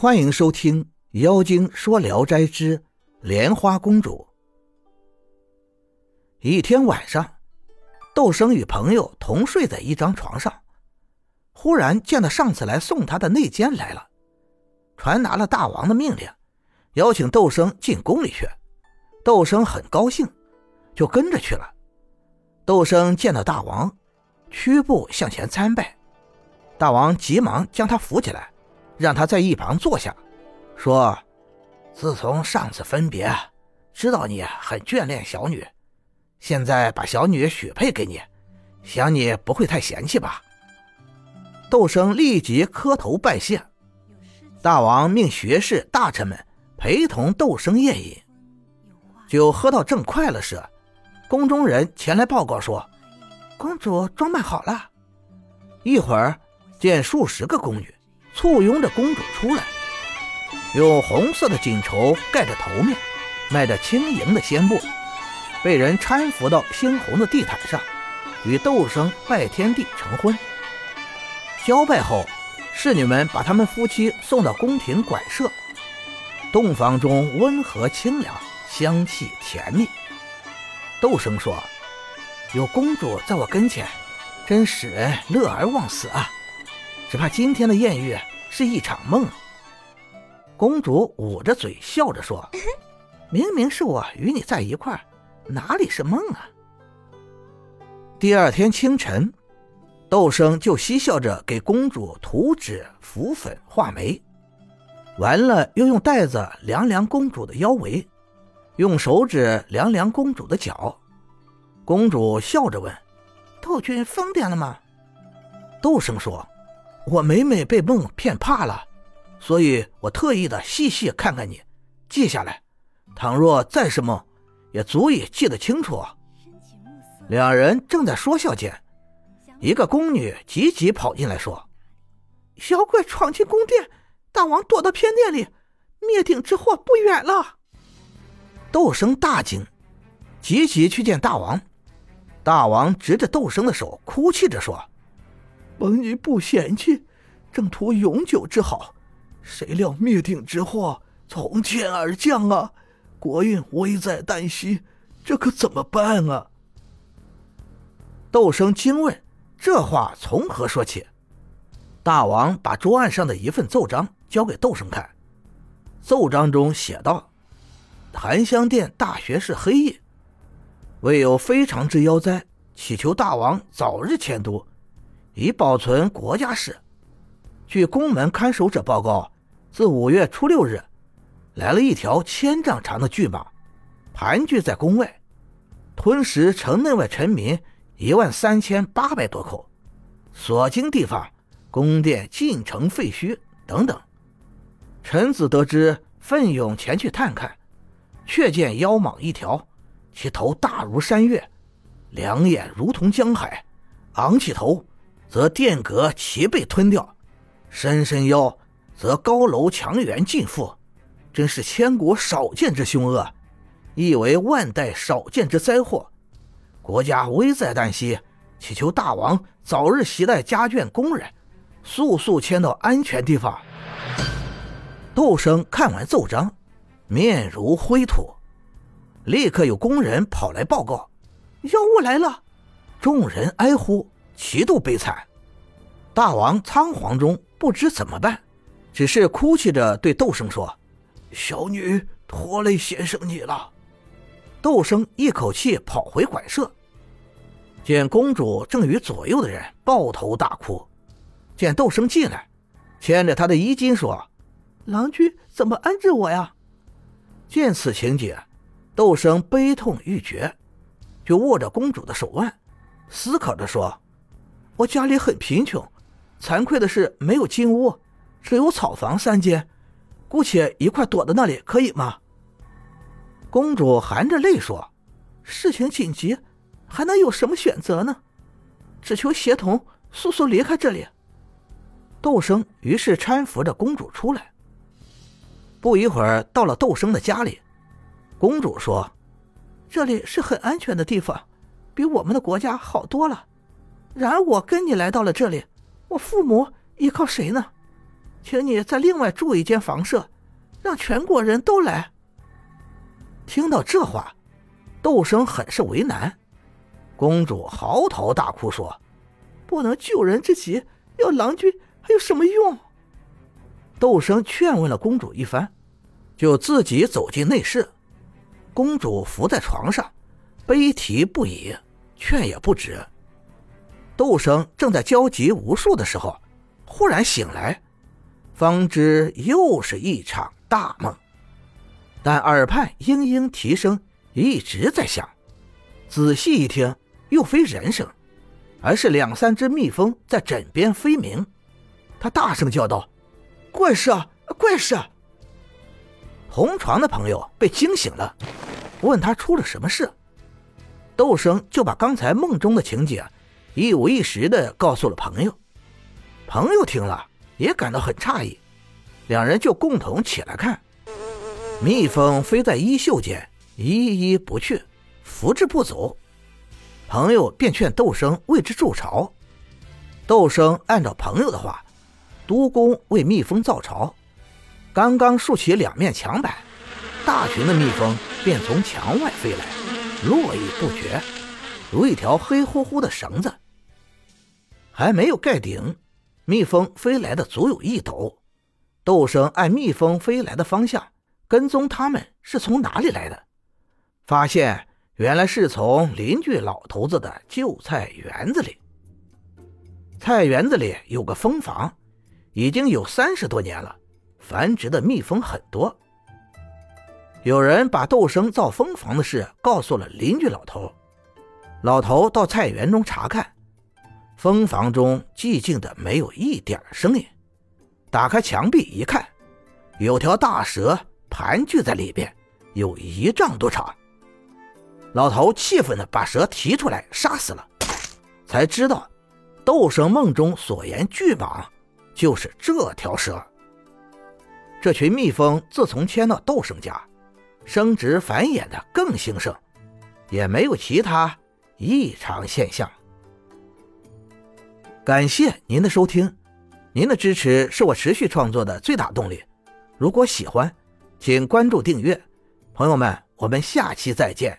欢迎收听《妖精说聊斋之莲花公主》。一天晚上，窦生与朋友同睡在一张床上，忽然见到上次来送他的内监来了，传达了大王的命令，邀请窦生进宫里去。窦生很高兴，就跟着去了。窦生见到大王，屈步向前参拜。大王急忙将他扶起来，让他在一旁坐下，说：“自从上次分别，知道你很眷恋小女，现在把小女许配给你，想你不会太嫌弃吧？”窦生立即磕头拜谢。大王命学士大臣们陪同窦生宴饮，酒喝到正快乐时，宫中人前来报告说：“公主装扮好了。”一会儿。见数十个宫女簇拥着公主出来，用红色的锦绸盖着头面，迈着轻盈的仙步，被人搀扶到猩红的地毯上，与窦生拜天地成婚。交拜后，侍女们把他们夫妻送到宫廷馆舍，洞房中温和清凉，香气甜蜜。窦生说：“有公主在我跟前，真使人乐而忘死啊！”只怕今天的艳遇是一场梦。公主捂着嘴笑着说：“ 明明是我与你在一块儿，哪里是梦啊？”第二天清晨，窦生就嬉笑着给公主涂脂、敷粉、画眉，完了又用带子量量公主的腰围，用手指量量公主的脚。公主笑着问：“窦君疯癫了吗？”窦生说。我每每被梦骗怕了，所以我特意的细细看看你，记下来。倘若再是梦，也足以记得清楚。两人正在说笑间，一个宫女急急跑进来，说：“妖怪闯进宫殿，大王躲到偏殿里，灭顶之祸不远了。”窦生大惊，急急去见大王。大王执着窦生的手，哭泣着说。蒙你不嫌弃，正图永久之好，谁料灭顶之祸从天而降啊！国运危在旦夕，这可怎么办啊？窦生惊问：“这话从何说起？”大王把桌案上的一份奏章交给窦生看，奏章中写道：“檀香殿大学士黑夜，为有非常之妖灾，祈求大王早日迁都。”以保存国家事。据宫门看守者报告，自五月初六日，来了一条千丈长的巨蟒，盘踞在宫外，吞食城内外臣民一万三千八百多口，所经地方，宫殿尽成废墟等等。臣子得知，奋勇前去探看，却见妖蟒一条，其头大如山岳，两眼如同江海，昂起头。则殿阁齐被吞掉，伸伸腰，则高楼墙垣尽覆，真是千古少见之凶恶，亦为万代少见之灾祸。国家危在旦夕，祈求大王早日携带家眷工人，速速迁到安全地方。窦生看完奏章，面如灰土，立刻有工人跑来报告：妖物来了！众人哀呼。极度悲惨，大王仓皇中不知怎么办，只是哭泣着对窦生说：“小女拖累先生你了。”窦生一口气跑回馆舍，见公主正与左右的人抱头大哭。见窦生进来，牵着他的衣襟说：“郎君怎么安置我呀？”见此情景，窦生悲痛欲绝，就握着公主的手腕，思考着说。我家里很贫穷，惭愧的是没有金屋，只有草房三间，姑且一块躲在那里可以吗？公主含着泪说：“事情紧急，还能有什么选择呢？只求协同，速速离开这里。”窦生于是搀扶着公主出来。不一会儿，到了窦生的家里，公主说：“这里是很安全的地方，比我们的国家好多了。”然而我跟你来到了这里，我父母依靠谁呢？请你再另外住一间房舍，让全国人都来。”听到这话，窦生很是为难。公主嚎啕大哭说：“不能救人之急，要郎君还有什么用？”窦生劝问了公主一番，就自己走进内室。公主伏在床上，悲啼不已，劝也不止。窦生正在焦急无数的时候，忽然醒来，方知又是一场大梦。但耳畔嘤嘤啼声一直在响，仔细一听，又非人声，而是两三只蜜蜂在枕边飞鸣。他大声叫道。怪事啊！怪事！同床的朋友被惊醒了，问他出了什么事。窦生就把刚才梦中的情景一五一十的告诉了朋友。朋友听了也感到很诧异，两人就共同起来看。蜜蜂飞在衣袖间，依依不去，扶之不走。朋友便劝窦生为之筑巢。窦生按照朋友的话。督工为蜜蜂造巢，刚刚竖起两面墙板，大群的蜜蜂便从墙外飞来，络绎不绝，如一条黑乎乎的绳子。还没有盖顶，蜜蜂飞来的足有一斗。窦生按蜜蜂飞来的方向跟踪，他们是从哪里来的？发现原来是从邻居老头子的旧菜园子里。菜园子里有个蜂房。已经有三十多年了，繁殖的蜜蜂很多。有人把窦生造蜂房的事告诉了邻居老头，老头到菜园中查看，蜂房中寂静的没有一点声音。打开墙壁一看，有条大蛇盘踞在里边，有一丈多长。老头气愤的把蛇提出来杀死了，才知道斗生梦中所言巨蟒。就是这条蛇。这群蜜蜂自从迁到斗生家，生殖繁衍的更兴盛，也没有其他异常现象。感谢您的收听，您的支持是我持续创作的最大动力。如果喜欢，请关注订阅。朋友们，我们下期再见。